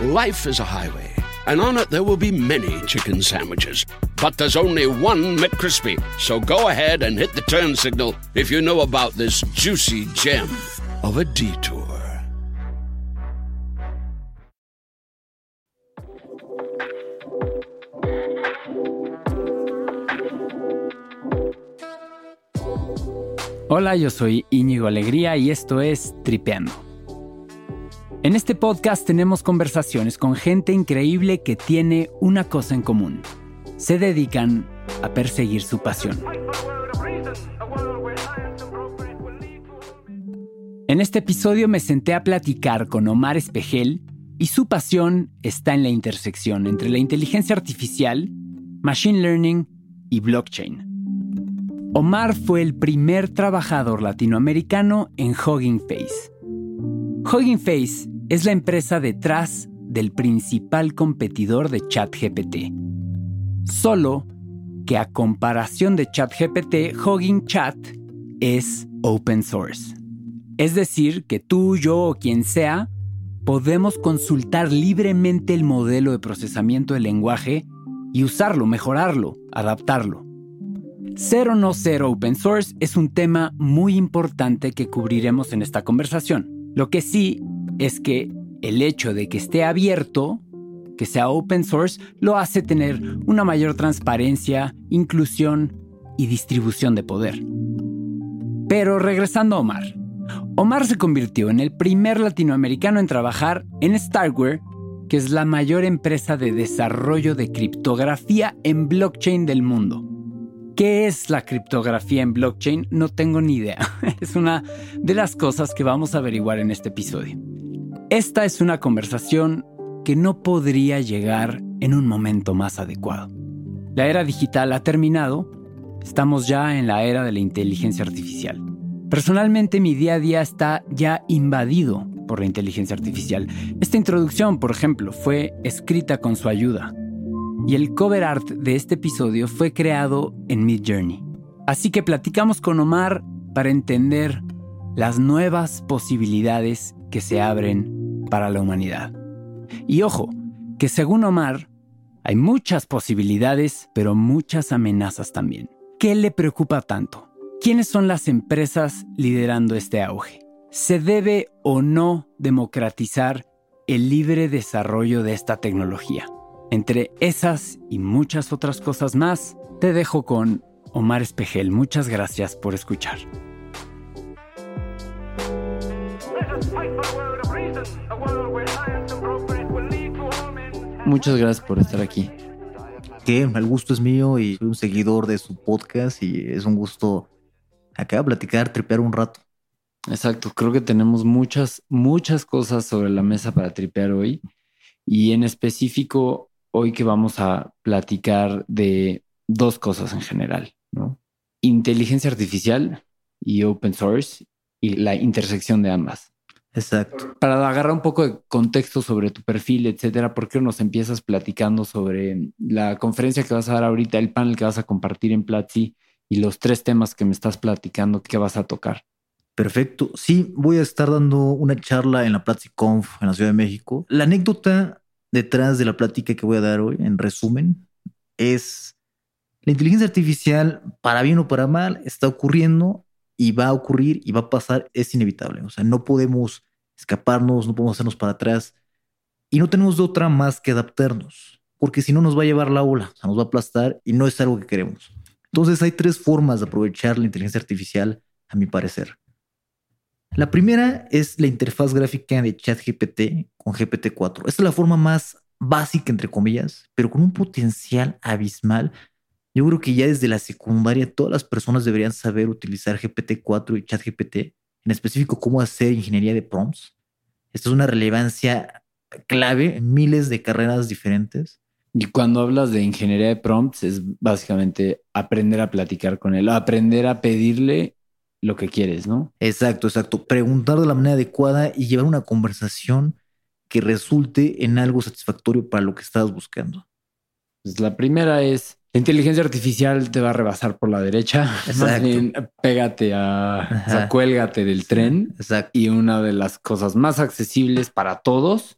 Life is a highway, and on it there will be many chicken sandwiches. But there's only one McCrispy. So go ahead and hit the turn signal if you know about this juicy gem of a detour. Hola, yo soy Íñigo Alegría y esto es Tripeando. En este podcast tenemos conversaciones con gente increíble que tiene una cosa en común. Se dedican a perseguir su pasión. En este episodio me senté a platicar con Omar Espejel y su pasión está en la intersección entre la inteligencia artificial, machine learning y blockchain. Omar fue el primer trabajador latinoamericano en Hugging Face. Hugging Face es la empresa detrás del principal competidor de ChatGPT. Solo que a comparación de ChatGPT, Hugging Chat es open source. Es decir, que tú, yo o quien sea, podemos consultar libremente el modelo de procesamiento del lenguaje y usarlo, mejorarlo, adaptarlo. Ser o no ser open source es un tema muy importante que cubriremos en esta conversación. Lo que sí es que el hecho de que esté abierto, que sea open source, lo hace tener una mayor transparencia, inclusión y distribución de poder. Pero regresando a Omar. Omar se convirtió en el primer latinoamericano en trabajar en Starware, que es la mayor empresa de desarrollo de criptografía en blockchain del mundo. ¿Qué es la criptografía en blockchain? No tengo ni idea. Es una de las cosas que vamos a averiguar en este episodio. Esta es una conversación que no podría llegar en un momento más adecuado. La era digital ha terminado, estamos ya en la era de la inteligencia artificial. Personalmente mi día a día está ya invadido por la inteligencia artificial. Esta introducción, por ejemplo, fue escrita con su ayuda y el cover art de este episodio fue creado en Mid Journey. Así que platicamos con Omar para entender las nuevas posibilidades que se abren para la humanidad. Y ojo, que según Omar, hay muchas posibilidades, pero muchas amenazas también. ¿Qué le preocupa tanto? ¿Quiénes son las empresas liderando este auge? ¿Se debe o no democratizar el libre desarrollo de esta tecnología? Entre esas y muchas otras cosas más, te dejo con Omar Espejel. Muchas gracias por escuchar. Muchas gracias por estar aquí. Que el gusto es mío y soy un seguidor de su podcast y es un gusto acá platicar, tripear un rato. Exacto, creo que tenemos muchas, muchas cosas sobre la mesa para tripear hoy y en específico hoy que vamos a platicar de dos cosas en general, ¿no? Inteligencia artificial y open source y la intersección de ambas. Exacto. Para agarrar un poco de contexto sobre tu perfil, etcétera, ¿por qué nos empiezas platicando sobre la conferencia que vas a dar ahorita, el panel que vas a compartir en Platzi y los tres temas que me estás platicando que vas a tocar? Perfecto. Sí, voy a estar dando una charla en la Conf en la Ciudad de México. La anécdota detrás de la plática que voy a dar hoy, en resumen, es la inteligencia artificial, para bien o para mal, está ocurriendo y va a ocurrir y va a pasar, es inevitable. O sea, no podemos escaparnos, no podemos hacernos para atrás y no tenemos de otra más que adaptarnos, porque si no nos va a llevar la ola, o sea, nos va a aplastar y no es algo que queremos. Entonces hay tres formas de aprovechar la inteligencia artificial, a mi parecer. La primera es la interfaz gráfica de ChatGPT con GPT-4. Esta es la forma más básica, entre comillas, pero con un potencial abismal. Yo creo que ya desde la secundaria todas las personas deberían saber utilizar GPT-4 y ChatGPT, en específico cómo hacer ingeniería de prompts. Esta es una relevancia clave en miles de carreras diferentes. Y cuando hablas de ingeniería de prompts, es básicamente aprender a platicar con él, aprender a pedirle lo que quieres, ¿no? Exacto, exacto. Preguntar de la manera adecuada y llevar una conversación que resulte en algo satisfactorio para lo que estás buscando. Pues la primera es, la inteligencia artificial te va a rebasar por la derecha. Más bien, pégate a, o sea, cuélgate del tren. Exacto. Y una de las cosas más accesibles para todos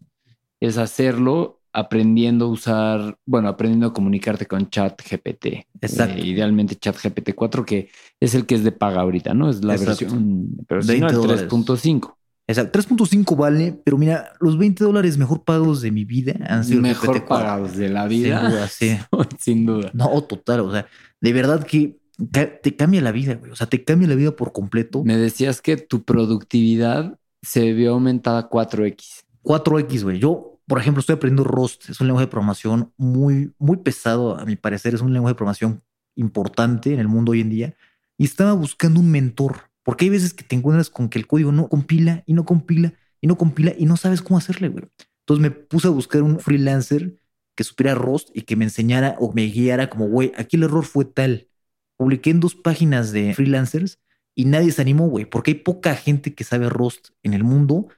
es hacerlo aprendiendo a usar, bueno, aprendiendo a comunicarte con chat GPT. Exacto. Eh, idealmente chat GPT 4, que es el que es de paga ahorita, ¿no? Es la Exacto. versión, pero si no, 20 el dólares. 3.5. Exacto. 3.5 vale, pero mira, los 20 dólares mejor pagos de mi vida han sido Mejor GPT-4. pagados de la Sin vida. duda, sí. Sin duda. No, total. O sea, de verdad que te cambia la vida, güey. O sea, te cambia la vida por completo. Me decías que tu productividad se vio aumentada 4x. 4X, güey. Yo, por ejemplo, estoy aprendiendo Rust. Es un lenguaje de programación muy, muy pesado, a mi parecer. Es un lenguaje de programación importante en el mundo hoy en día. Y estaba buscando un mentor. Porque hay veces que te encuentras con que el código no compila y no compila y no compila y no sabes cómo hacerle, güey. Entonces me puse a buscar un freelancer que supiera Rust y que me enseñara o me guiara como, güey, aquí el error fue tal. Publiqué en dos páginas de freelancers y nadie se animó, güey, porque hay poca gente que sabe Rust en el mundo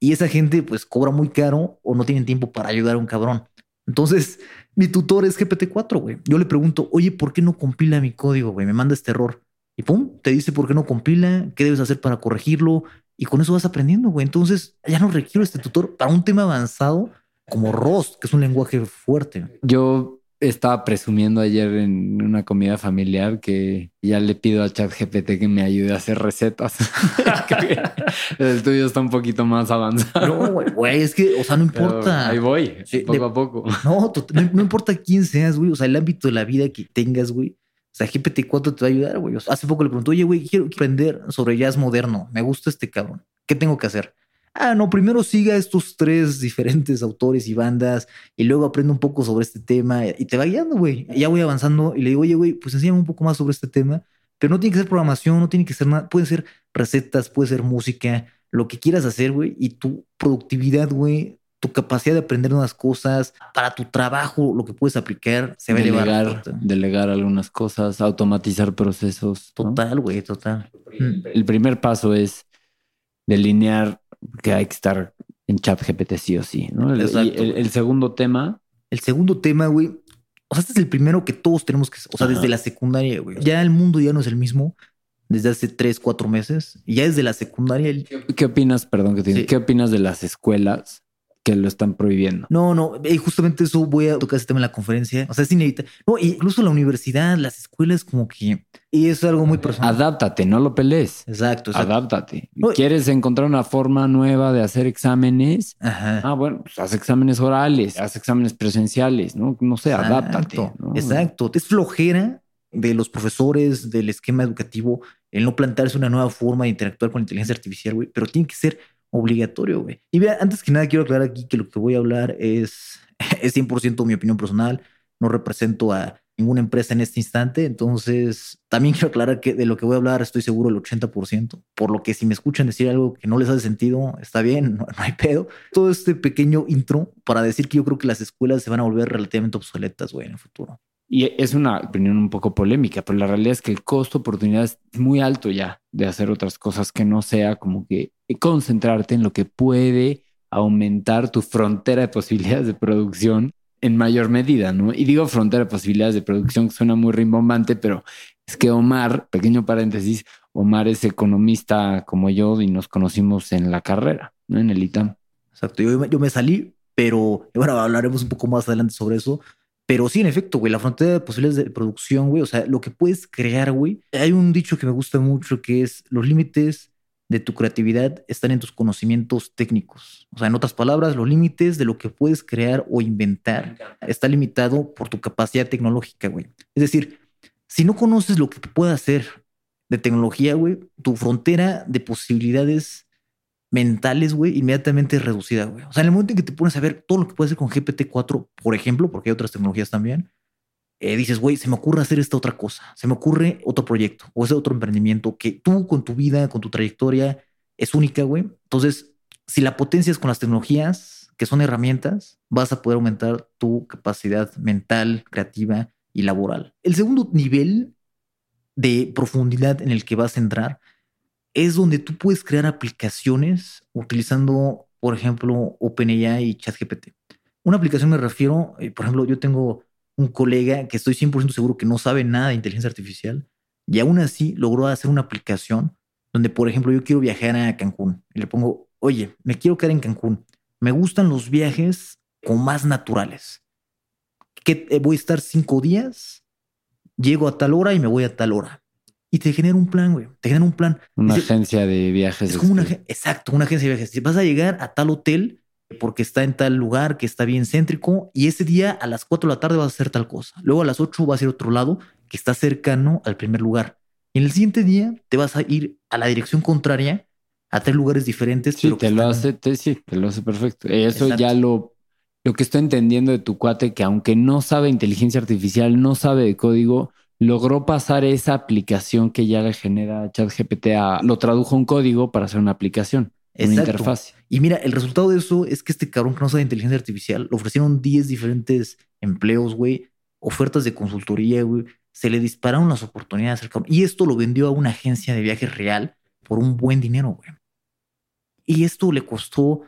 y esa gente pues cobra muy caro o no tienen tiempo para ayudar a un cabrón. Entonces, mi tutor es GPT-4, güey. Yo le pregunto, oye, ¿por qué no compila mi código, güey? Me manda este error. Y pum, te dice por qué no compila, qué debes hacer para corregirlo. Y con eso vas aprendiendo, güey. Entonces, ya no requiero este tutor para un tema avanzado como Rust, que es un lenguaje fuerte. Yo estaba presumiendo ayer en una comida familiar que ya le pido a ChatGPT que me ayude a hacer recetas. El tuyo está un poquito más avanzado. No, güey, es que, o sea, no Pero importa. Ahí voy, Sí, poco de- a poco. No, no, no importa quién seas, güey. O sea, el ámbito de la vida que tengas, güey. O sea, GPT-4 te va a ayudar, güey. O sea, hace poco le pregunté, oye, güey, quiero aprender sobre jazz moderno. Me gusta este cabrón. ¿Qué tengo que hacer? Ah, no, primero siga estos tres diferentes autores y bandas y luego aprende un poco sobre este tema y te va guiando, güey. Ya voy avanzando y le digo, oye, güey, pues enséñame un poco más sobre este tema. Pero no tiene que ser programación, no tiene que ser nada. Pueden ser recetas, puede ser música, lo que quieras hacer, güey. Y tu productividad, güey, tu capacidad de aprender nuevas cosas para tu trabajo, lo que puedes aplicar, se va a elevar. Delegar, algunas cosas, automatizar procesos. Total, güey, total. El primer paso es delinear que hay que estar en chat GPT sí o sí. ¿no? El, Exacto. y el- el segundo tema, El segundo tema, güey. O sea, este es el primero que todos tenemos que, o sea, Ajá. desde la secundaria, güey. Ya el mundo ya no es el mismo desde hace tres, cuatro meses. Ya desde la secundaria. el- ¿qué opinas? Perdón que te Sí. ¿qué opinas de las escuelas que lo están prohibiendo? No, no, y justamente eso voy a tocar ese tema en la conferencia. O sea, es inevitable. No, incluso la universidad, las escuelas, como que. Y es algo muy personal. Adáptate, no lo pelees. Exacto, exacto. Adáptate. No, ¿Quieres encontrar una forma nueva de hacer exámenes? Ajá. Ah, bueno, pues haz exámenes orales, haz exámenes presenciales, ¿no? No sé, adáptate. Exacto, ¿no? Exacto. Es flojera de los profesores, del esquema educativo, el no plantearse una nueva forma de interactuar con la inteligencia artificial, güey, pero tiene que ser obligatorio, güey. Y vea, antes que nada quiero aclarar aquí que lo que voy a hablar es, es 100% mi opinión personal, no represento a ninguna empresa en este instante, entonces también quiero aclarar que de lo que voy a hablar estoy seguro el 80%, por lo que si me escuchan decir algo que no les hace sentido, está bien, no, no hay pedo. Todo este pequeño intro para decir que yo creo que las escuelas se van a volver relativamente obsoletas, güey, en el futuro. Y es una opinión un poco polémica, pero la realidad es que el costo oportunidad es muy alto ya de hacer otras cosas que no sea como que concentrarte en lo que puede aumentar tu frontera de posibilidades de producción en mayor medida, ¿no? Y digo frontera de posibilidades de producción que suena muy rimbombante, pero es que Omar, pequeño paréntesis, Omar es economista como yo y nos conocimos en la carrera, ¿no? En el ITAM. Exacto. Yo, yo me salí, pero bueno, hablaremos un poco más adelante sobre eso. Pero sí, en efecto, güey, la frontera de posibilidades de producción, güey, o sea, lo que puedes crear, güey. Hay un dicho que me gusta mucho que es los límites de tu creatividad están en tus conocimientos técnicos. O sea, en otras palabras, los límites de lo que puedes crear o inventar está limitado por tu capacidad tecnológica, güey. Es decir, si no conoces lo que puede hacer de tecnología, güey, tu frontera de posibilidades mentales, güey, inmediatamente reducida, güey. O sea, en el momento en que te pones a ver todo lo que puedes hacer con GPT-4, por ejemplo, porque hay otras tecnologías también, eh, dices, güey, se me ocurre hacer esta otra cosa, se me ocurre otro proyecto o ese otro emprendimiento que tú con tu vida, con tu trayectoria, es única, güey. Entonces, si la potencias con las tecnologías que son herramientas, vas a poder aumentar tu capacidad mental, creativa y laboral. El segundo nivel de profundidad en el que vas a entrar es donde tú puedes crear aplicaciones utilizando, por ejemplo, OpenAI y ChatGPT. Una aplicación me refiero, eh, por ejemplo, yo tengo un colega que estoy 100% seguro que no sabe nada de inteligencia artificial y aún así logró hacer una aplicación donde, por ejemplo, yo quiero viajar a Cancún y le pongo, oye, me quiero quedar en Cancún. Me gustan los viajes como más naturales. Que eh, voy a estar cinco días, llego a tal hora y me voy a tal hora. Y te genera un plan, güey. Te genera un plan. Una agencia de viajes. Es como una, este. exacto, una agencia de viajes. Vas a llegar a tal hotel porque está en tal lugar que está bien céntrico y ese día a las 4 de la tarde vas a hacer tal cosa. Luego a las 8 vas a ir a otro lado que está cercano al primer lugar. Y en el siguiente día te vas a ir a la dirección contraria a tres lugares diferentes. Sí, te lo hace, te, sí, te lo hace perfecto. Eso ya lo, lo que estoy entendiendo de tu cuate, que aunque no sabe inteligencia artificial, no sabe de código, logró pasar esa aplicación que ya le genera ChatGPT a, lo tradujo un código para hacer una aplicación. Una interfaz. Y mira, el resultado de eso es que este cabrón que no sabe inteligencia artificial le ofrecieron 10 diferentes empleos, güey, ofertas de consultoría, güey. Se le dispararon las oportunidades al cabrón. Y esto lo vendió a una agencia de viajes real por un buen dinero, güey. Y esto le costó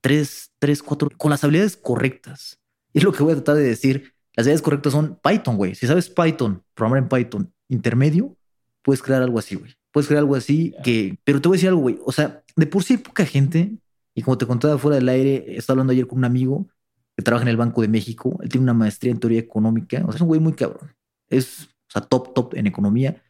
3, 3, 4, con las habilidades correctas. Es lo que voy a tratar de decir. Las habilidades correctas son Python, güey. Si sabes Python, programar en Python intermedio, puedes crear algo así, güey. Puedes crear algo así que, pero te voy a decir algo, güey. O sea, de por sí hay poca gente. Y como te contaba fuera del aire, estaba hablando ayer con un amigo que trabaja en el Banco de México. Él tiene una maestría en teoría económica. O sea, es un güey muy cabrón. Es, o sea, top, top en economía.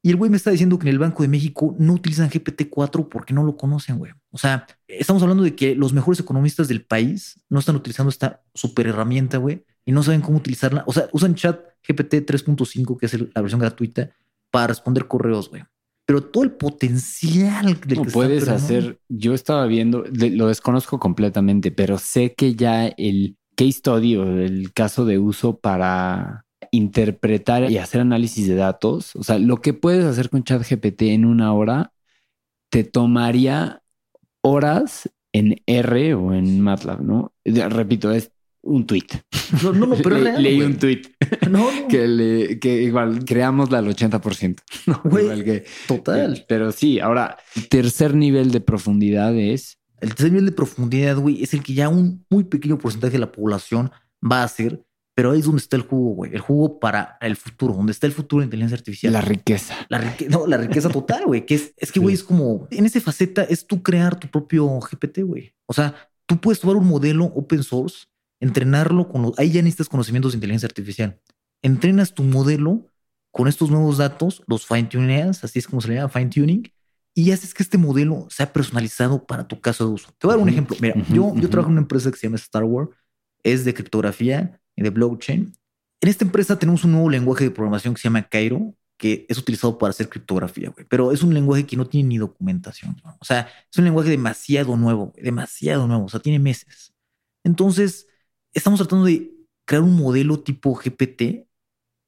Y el güey me está diciendo que en el Banco de México no utilizan GPT-4 porque no lo conocen, güey. O sea, estamos hablando de que los mejores economistas del país no están utilizando esta super herramienta, güey, y no saben cómo utilizarla. O sea, usan chat GPT 3.5, que es la versión gratuita, para responder correos, güey pero todo el potencial del que puedes hacer. Yo estaba viendo, lo desconozco completamente, pero sé que ya el case study o el caso de uso para interpretar y hacer análisis de datos, o sea, lo que puedes hacer con ChatGPT en una hora te tomaría horas en R o en MATLAB, ¿no? Repito, es un tweet. No, no, pero leí un tweet. No, que, le, que igual creamos al 80%. No, güey, total. Pero sí, ahora, el tercer nivel de profundidad es. El tercer nivel de profundidad, güey, es el que ya un muy pequeño porcentaje de la población va a hacer, pero ahí es donde está el jugo, güey. El jugo para el futuro, donde está el futuro de inteligencia artificial. La riqueza. La riqueza, no, la riqueza total, güey. Que es, es que, güey, es como en esa faceta es tú crear tu propio GPT, güey. O sea, tú puedes tomar un modelo open source entrenarlo con los, ahí ya necesitas conocimientos de inteligencia artificial. Entrenas tu modelo con estos nuevos datos, los fine tuneas, así es como se le llama, fine tuning, y haces que este modelo sea personalizado para tu caso de uso. Te voy a dar un ejemplo. Mira, yo, yo trabajo en una empresa que se llama Star Wars, es de criptografía y de blockchain. En esta empresa tenemos un nuevo lenguaje de programación que se llama Cairo, que es utilizado para hacer criptografía, güey. Pero es un lenguaje que no tiene ni documentación. O sea, es un lenguaje demasiado nuevo, demasiado nuevo. O sea, tiene meses. Entonces, estamos tratando de crear un modelo tipo GPT,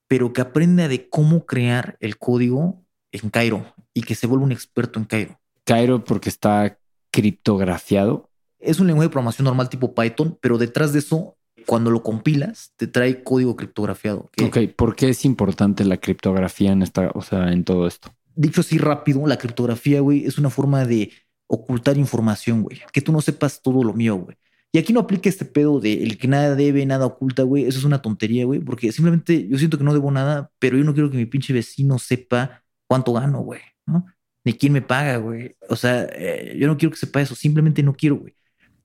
pero que aprenda de cómo crear el código en Cairo y que se vuelva un experto en Cairo. Cairo porque está criptografiado. Es un lenguaje de programación normal tipo Python, pero detrás de eso, cuando lo compilas, te trae código criptografiado. Ok, ¿por qué es importante la criptografía en esta, o sea, en todo esto? Dicho así rápido, la criptografía, güey, es una forma de ocultar información, güey. Que tú no sepas todo lo mío, güey. Y aquí no aplica este pedo de el que nada debe, nada oculta, güey. Eso es una tontería, güey, porque simplemente yo siento que no debo nada, pero yo no quiero que mi pinche vecino sepa cuánto gano, güey, ¿no? Ni quién me paga, güey. O sea, eh, yo no quiero que sepa eso, simplemente no quiero, güey.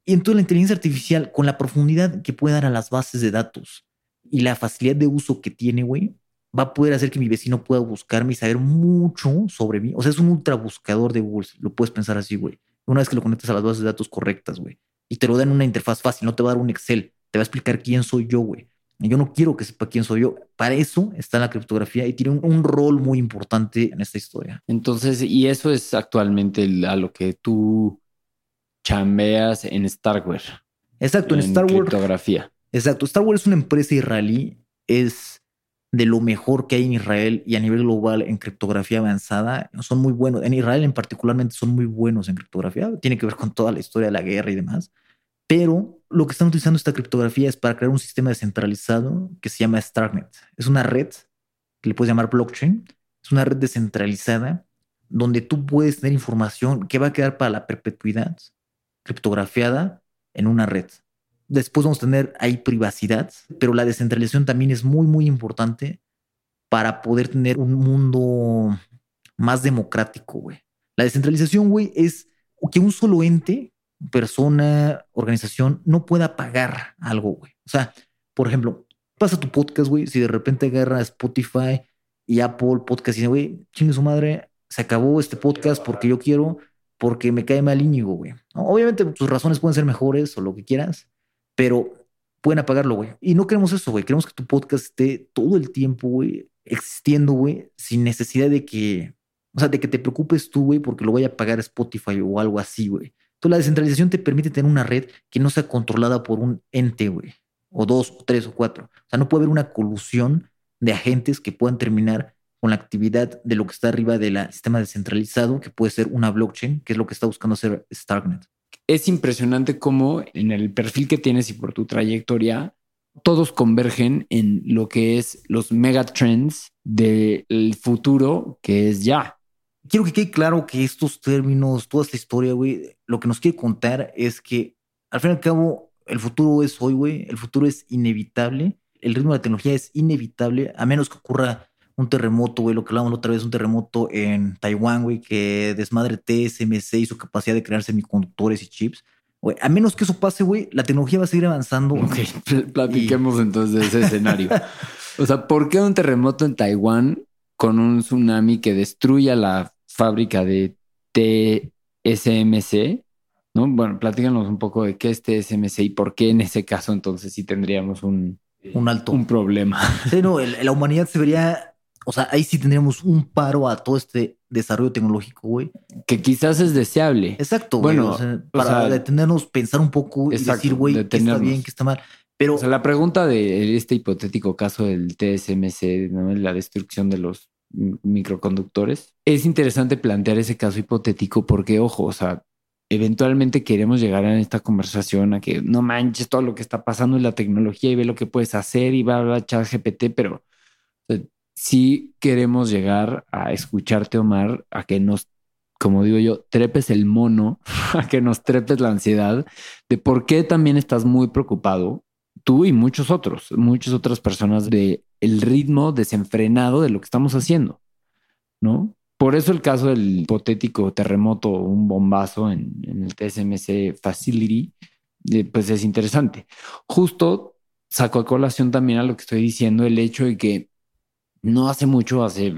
Y entonces la inteligencia artificial, con la profundidad que puede dar a las bases de datos y la facilidad de uso que tiene, güey, va a poder hacer que mi vecino pueda buscarme y saber mucho sobre mí. O sea, es un ultra buscador de Google, lo puedes pensar así, güey. Una vez que lo conectas a las bases de datos correctas, güey y te lo da en una interfaz fácil, no te va a dar un Excel, te va a explicar quién soy yo, güey. Yo no quiero que sepa quién soy yo. Para eso está la criptografía y tiene un, rol muy importante en esta historia. Entonces, y eso es actualmente a lo que tú chambeas en Starware. Exacto, en, Wars. Criptografía. Exacto. Star Wars es una empresa israelí. Es de lo mejor que hay en Israel y a nivel global en criptografía avanzada. Son muy buenos. En Israel en particularmente son muy buenos en criptografía. Tiene que ver con toda la historia de la guerra y demás pero Lo que están utilizando esta criptografía es para crear un sistema descentralizado que se llama Starknet. Es una red que le puedes llamar blockchain. Es una red descentralizada donde tú puedes tener información que va a quedar para la perpetuidad criptografiada en una red. Después vamos a tener ahí privacidad, pero la descentralización también es muy, muy importante para poder tener un mundo más democrático, güey. La descentralización, güey, es que un solo ente, persona, organización, no pueda pagar algo, güey. O sea, por ejemplo, pasa tu podcast, güey, si de repente agarra Spotify y Apple Podcast y dice, güey, chingue su madre, se acabó este podcast porque yo quiero, porque me cae mal Íñigo, güey. Obviamente tus razones pueden ser mejores o lo que quieras, pero pueden apagarlo, güey. Y no queremos eso, güey. Queremos que tu podcast esté todo el tiempo, güey, existiendo, güey, sin necesidad de que, o sea, de que te preocupes tú, güey, porque lo vaya a pagar Spotify o algo así, güey. Entonces la descentralización te permite tener una red que no sea controlada por un ente, güey, o dos, o tres, o cuatro. O sea, no puede haber una colusión de agentes que puedan terminar con la actividad de lo que está arriba del sistema descentralizado, que puede ser una blockchain, que es lo que está buscando hacer Starknet. Es impresionante cómo en el perfil que tienes y por tu trayectoria, todos convergen en lo que es los megatrends del futuro que es ya. Quiero que quede claro que estos términos, toda esta historia, güey, lo que nos quiere contar es que al fin y al cabo el futuro es hoy, güey, el futuro es inevitable, el ritmo de la tecnología es inevitable, a menos que ocurra un terremoto, güey, lo que hablábamos la otra vez, un terremoto en Taiwán, güey, que desmadre TSMC y su capacidad de crear semiconductores y chips a menos que eso pase, güey, la tecnología va a seguir avanzando. Ok, platiquemos entonces de ese escenario. o sea, ¿por qué un terremoto en Taiwán con un tsunami que destruya la fábrica de TSMC? ¿No? Bueno, platícanos un poco de qué es TSMC y por qué en ese caso entonces sí tendríamos un, un alto. Un problema. Sí, no, la humanidad se vería o sea, ahí sí tendríamos un paro a todo este desarrollo tecnológico, güey. Que quizás es deseable. Exacto, Bueno, para detenernos, pensar un poco y decir, güey, qué está bien, qué está mal. Pero. O sea, la pregunta de este hipotético caso del TSMC, ¿no? la destrucción de los microconductores, es interesante plantear ese caso hipotético porque, ojo, o sea, eventualmente queremos llegar en esta conversación a que no manches todo lo que está pasando en la tecnología y ve lo que puedes hacer y va a chat GPT, pero si queremos llegar a escucharte, Omar, a que nos, como digo yo, trepes el mono, a que nos trepes la ansiedad de por qué también estás muy preocupado, tú y muchos otros, muchas otras personas, de el ritmo desenfrenado de lo que estamos haciendo, ¿no? Por eso el caso del hipotético terremoto, un bombazo en, en el TSMC Facility, eh, pues es interesante. Justo sacó a colación también a lo que estoy diciendo el hecho de que no hace mucho, hace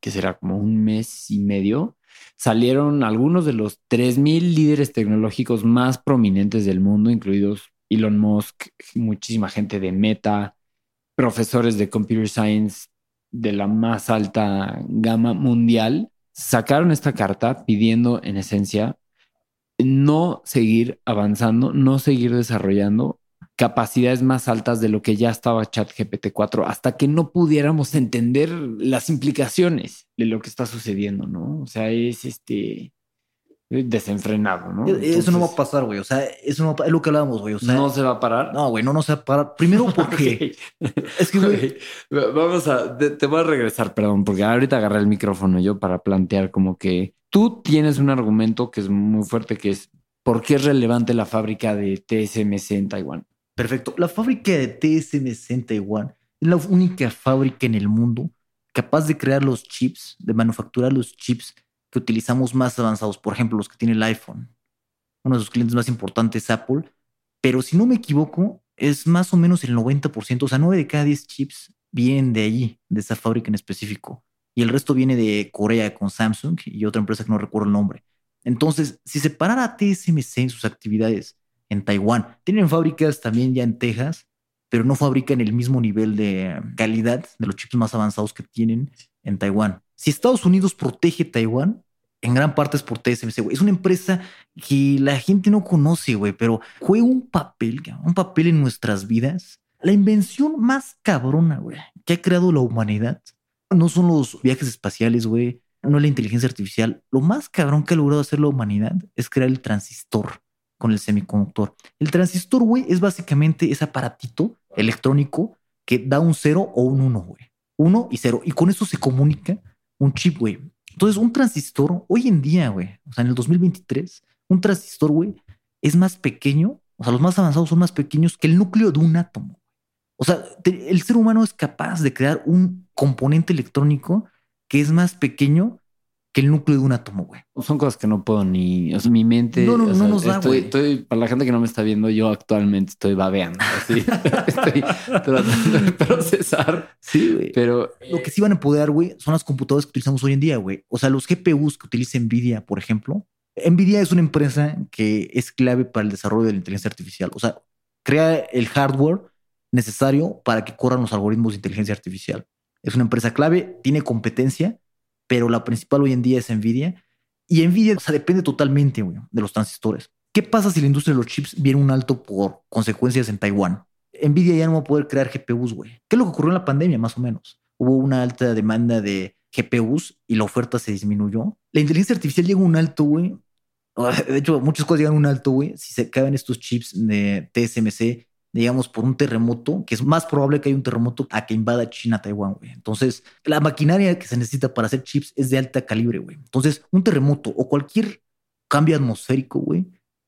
que será como un mes y medio, salieron algunos de los 3.000 líderes tecnológicos más prominentes del mundo, incluidos Elon Musk, muchísima gente de Meta, profesores de Computer Science de la más alta gama mundial, sacaron esta carta pidiendo en esencia no seguir avanzando, no seguir desarrollando capacidades más altas de lo que ya estaba ChatGPT 4 hasta que no pudiéramos entender las implicaciones de lo que está sucediendo, ¿no? O sea, es este desenfrenado, ¿no? eso no va a pasar, güey. O sea, eso no es lo que hablábamos, güey. O sea, no se va a parar. No, güey, no, no se va a parar. Primero porque es que, güey, vamos a, te, voy a regresar, perdón, porque ahorita agarré el micrófono yo para plantear como que tú tienes un argumento que es muy fuerte, que es por qué es relevante la fábrica de TSMC en Taiwán. Perfecto. La fábrica de TSMC en Taiwán es la única fábrica en el mundo capaz de crear los chips, de manufacturar los chips que utilizamos más avanzados, por ejemplo, los que tiene el iPhone. Uno de sus clientes más importantes es Apple, pero si no me equivoco, es más o menos el 90%, o sea, 9 de cada 10 chips vienen de allí, de esa fábrica en específico. Y el resto viene de Corea con Samsung y otra empresa que no recuerdo el nombre. Entonces, si se parara TSMC en sus actividades en Taiwán. Tienen fábricas también ya en Texas, pero no fabrican el mismo nivel de calidad de los chips más avanzados que tienen en Taiwán. Si Estados Unidos protege Taiwán, en gran parte es por TSMC, güey. Es una empresa que la gente no conoce, güey, pero juega un papel, un papel en nuestras vidas. La invención más cabrona, güey, que ha creado la humanidad no son los viajes espaciales, güey, no la inteligencia artificial. Lo más cabrón que ha logrado hacer la humanidad es crear el transistor con el semiconductor. El transistor, güey, es básicamente ese aparatito electrónico que da un cero o un uno, güey. Uno y cero. Y con eso se comunica un chip, güey. Entonces, un transistor, hoy en día, güey, o sea, en el 2023, un transistor, güey, es más pequeño, o sea, los más avanzados son más pequeños que el núcleo de un átomo. O sea, el ser humano es capaz de crear un componente electrónico que es más pequeño que el núcleo de un átomo, güey. Son cosas que no puedo ni. O sea, mi mente. No, no, o sea, no nos da, estoy, estoy- para la gente que no me está viendo, yo actualmente estoy babeando. Así. estoy tratando de procesar. Sí, güey. Pero Lo que sí van a poder, güey, son las computadoras que utilizamos hoy en día, güey. O sea, los GPUs que utiliza Nvidia, por ejemplo. Nvidia es una empresa que es clave para el desarrollo de la inteligencia artificial. O sea, crea el hardware necesario para que corran los algoritmos de inteligencia artificial. Es una empresa clave, tiene competencia, pero la principal hoy en día es Nvidia. Y Nvidia, o sea, depende totalmente, de los transistores. ¿Qué pasa si la industria de los chips viene un alto por consecuencias en Taiwán? Nvidia ya no va a poder crear GPUs, güey. ¿Qué es lo que ocurrió en la pandemia, más o menos? Hubo una alta demanda de GPUs y la oferta se disminuyó. La inteligencia artificial llega a un alto, güey. De hecho, muchas cosas llegan a un alto, güey. Si se caen estos chips de TSMC, digamos, por un terremoto, que es más probable que haya un terremoto a que invada China, Taiwán, güey. Entonces, la maquinaria que se necesita para hacer chips es de alta calibre, güey. Entonces, un terremoto o cualquier cambio atmosférico, güey,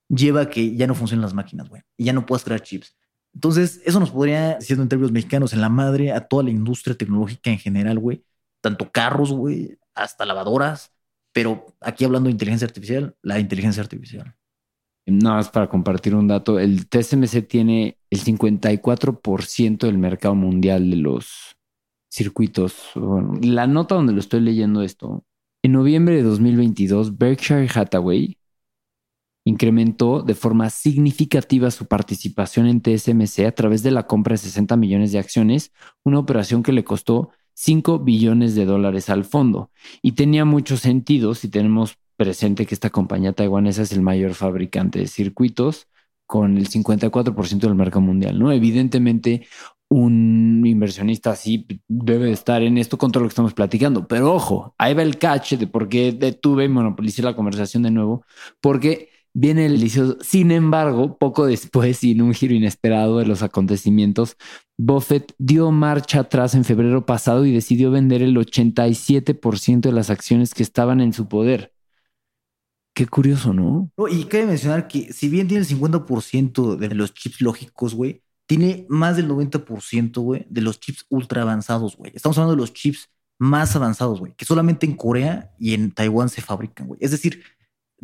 lleva a que ya no funcionen las máquinas, güey. Y ya no puedas crear chips. Entonces, eso nos podría, siendo en términos mexicanos, en la madre a toda la industria tecnológica en general, güey. Tanto carros, güey, hasta lavadoras. Pero aquí hablando de inteligencia artificial, la inteligencia artificial. nada más para compartir un dato, el TSMC tiene el 54% del mercado mundial de los circuitos. Bueno, la nota donde lo estoy leyendo esto, en noviembre de 2022, Berkshire Hathaway incrementó de forma significativa su participación en TSMC a través de la compra de 60 millones de acciones, una operación que le costó 5 billones de dólares al fondo. Y tenía mucho sentido si tenemos presente que esta compañía taiwanesa es el mayor fabricante de circuitos con el 54% del mercado mundial, ¿no? Evidentemente, un inversionista así debe de estar en esto con lo que estamos platicando. Pero ojo, ahí va el catch de por qué detuve y monopolicé la conversación de nuevo, porque viene el delicioso. Sin embargo, poco después y en un giro inesperado de los acontecimientos, Buffett dio marcha atrás en febrero pasado y decidió vender el 87% de las acciones que estaban en su poder. Qué curioso, ¿no? Y cabe mencionar que si bien tiene el 50% de los chips lógicos, güey, tiene más del 90%, güey, de los chips ultra avanzados, güey. Estamos hablando de los chips más avanzados, güey, que solamente en Corea y en Taiwán se fabrican, güey. Es decir,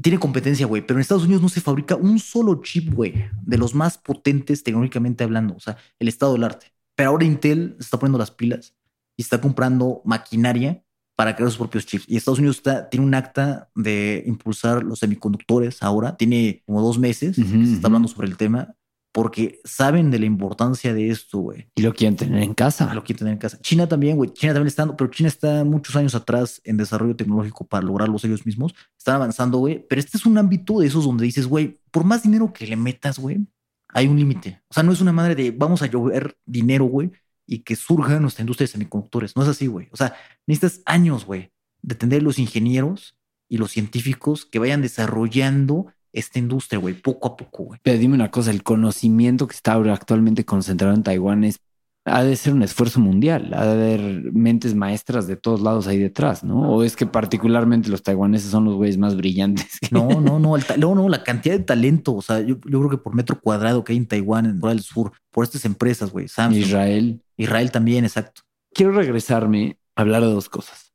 tiene competencia, güey, pero en Estados Unidos no se fabrica un solo chip, güey, de los más potentes tecnológicamente hablando, o sea, el estado del arte. Pero ahora Intel está poniendo las pilas y está comprando maquinaria para crear sus propios chips. Y Estados Unidos está, tiene un acta de impulsar los semiconductores ahora, tiene como dos meses que se está hablando sobre el tema, porque saben de la importancia de esto, güey. Y lo quieren tener en casa. Lo quieren tener en casa. China también, güey. China también está, pero China está muchos años atrás en desarrollo tecnológico para lograrlos ellos mismos. Están avanzando, güey. Pero este es un ámbito de esos donde dices, güey, por más dinero que le metas, güey, hay un límite. O sea, no es una madre de vamos a llover dinero, güey, y que surja nuestra industria de semiconductores. No es así, güey. O sea, necesitas años, güey, de tener los ingenieros y los científicos que vayan desarrollando esta industria, güey, poco a poco, güey. Pero dime una cosa, el conocimiento que está actualmente concentrado en Taiwán es, ha de ser un esfuerzo mundial, ha de haber mentes maestras de todos lados ahí detrás, ¿no? O es que particularmente los taiwaneses son los güeyes más brillantes. que- No, no, no, el no, no, la cantidad de talento, o sea, yo, yo creo que por metro cuadrado que hay en Taiwán, en Corea del Sur, por estas empresas, güey, Samsung, Israel. Israel. también, exacto. Quiero regresarme a hablar de dos cosas.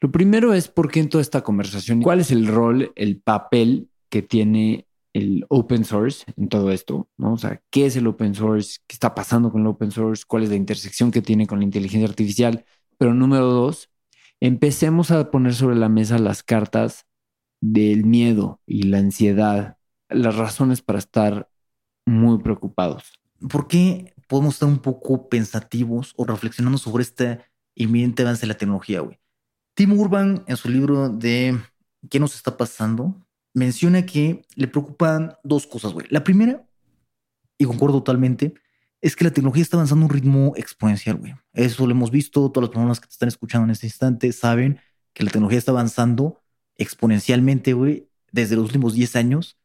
Lo primero es por qué en toda esta conversación, cuál es el rol, el papel que tiene el open source en todo esto, ¿no? O sea, ¿qué es el open source? ¿Qué está pasando con el open source? ¿Cuál es la intersección que tiene con la inteligencia artificial? Pero número dos, empecemos a poner sobre la mesa las cartas del miedo y la ansiedad, las razones para estar muy preocupados. ¿Por qué podemos estar un poco pensativos o reflexionando sobre este inminente avance de la tecnología, güey? Tim Urban, en su libro de ¿Qué nos está pasando? Menciona que le preocupan dos cosas, güey. La primera, y concuerdo totalmente, es que la tecnología está avanzando a un ritmo exponencial, güey. Eso lo hemos visto, todas las personas que te están escuchando en este instante saben que la tecnología está avanzando exponencialmente, güey, desde los últimos 10 años.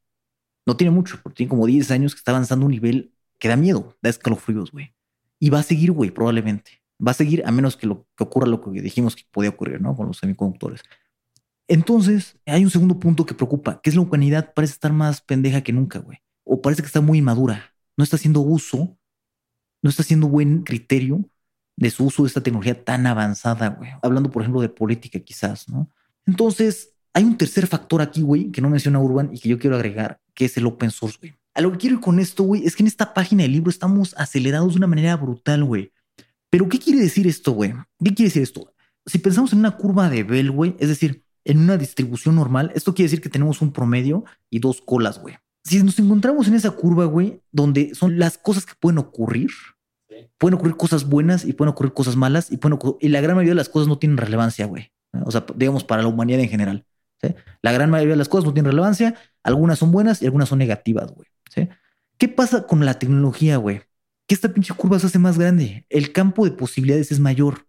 No tiene mucho, porque tiene como 10 años que está avanzando a un nivel que da miedo, da escalofríos, güey. Y va a seguir, güey, probablemente. Va a seguir a menos que, lo, que ocurra lo que dijimos que podía ocurrir, ¿no? Con los semiconductores. Entonces, hay un segundo punto que preocupa, que es la humanidad parece estar más pendeja que nunca, güey. O parece que está muy inmadura. No está haciendo uso, no está haciendo buen criterio de su uso de esta tecnología tan avanzada, güey. Hablando, por ejemplo, de política, quizás, ¿no? Entonces, hay un tercer factor aquí, güey, que no menciona Urban y que yo quiero agregar, que es el open source, güey. A lo que quiero ir con esto, güey, es que en esta página del libro estamos acelerados de una manera brutal, güey. Pero, ¿qué quiere decir esto, güey? ¿Qué quiere decir esto? Si pensamos en una curva de Bell, güey, es decir, en una distribución normal, esto quiere decir que tenemos un promedio y dos colas, güey. Si nos encontramos en esa curva, güey, donde son las cosas que pueden ocurrir, pueden ocurrir cosas buenas y pueden ocurrir cosas malas y, pueden y la gran mayoría de las cosas no tienen relevancia, güey. O sea, digamos, para la humanidad en general. La gran mayoría de las cosas no tienen relevancia, algunas son buenas y algunas son negativas, güey. ¿Qué pasa con la tecnología, güey? Que esta pinche curva se hace más grande. El campo de posibilidades es mayor.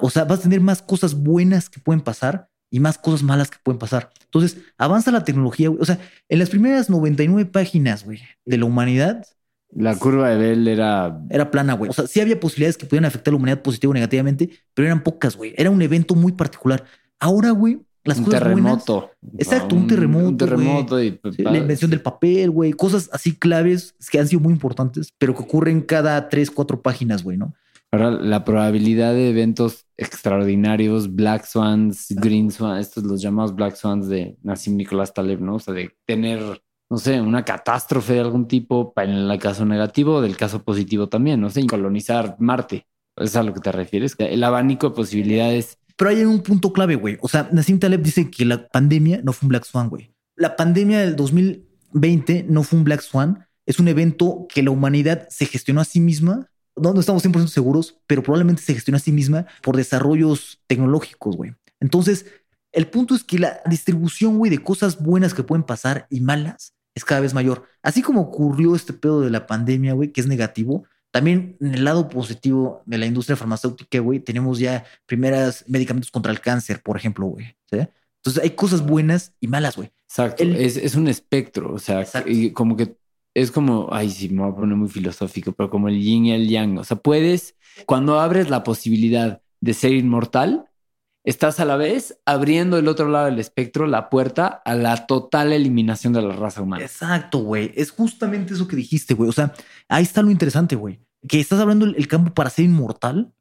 O sea, vas a tener más cosas buenas que pueden pasar y más cosas malas que pueden pasar. Entonces, avanza la tecnología, güey. O sea, en las primeras 99 páginas, güey, de la humanidad. La curva de Bell era... Era plana, güey. O sea, sí había posibilidades que pudieran afectar a la humanidad positivo o negativamente, pero eran pocas, güey. Era un evento muy particular. Ahora, güey, las un cosas terremoto. exacto, un, terremoto. Un terremoto y sí, la invención del papel, güey. Cosas así claves que han sido muy importantes, pero que ocurren cada tres, cuatro páginas, güey, ¿no? Ahora, la probabilidad de eventos extraordinarios, Black Swans, Green Swans, estos los llamados Black Swans de Nassim Nicolás Taleb, ¿no? O sea, de tener, no sé, una catástrofe de algún tipo en el caso negativo, del caso positivo también, no sé, colonizar Marte. ¿Es a lo que te refieres? El abanico de posibilidades. Pero hay un punto clave, güey. O sea, Nassim Taleb dice que la pandemia no fue un Black Swan, güey. La pandemia del 2020 no fue un Black Swan. Es un evento que la humanidad se gestionó a sí misma no, no estamos 100% seguros, pero probablemente se gestiona a sí misma por desarrollos tecnológicos, güey. Entonces, el punto es que la distribución, güey, de cosas buenas que pueden pasar y malas es cada vez mayor. Así como ocurrió este pedo de la pandemia, güey, que es negativo, también en el lado positivo de la industria farmacéutica, güey, tenemos ya primeras medicamentos contra el cáncer, por ejemplo, güey. Entonces hay cosas buenas y malas, güey. Exacto. es, es, un espectro, o sea, y como que es como, ay, sí, me voy a poner muy filosófico, pero como el yin y el yang. O sea, puedes, cuando abres la posibilidad de ser inmortal, estás a la vez abriendo el otro lado del espectro, la puerta a la total eliminación de la raza humana. Exacto, güey. Es justamente eso que dijiste, güey. O sea, ahí está lo interesante, güey. Que estás abriendo el campo para ser inmortal,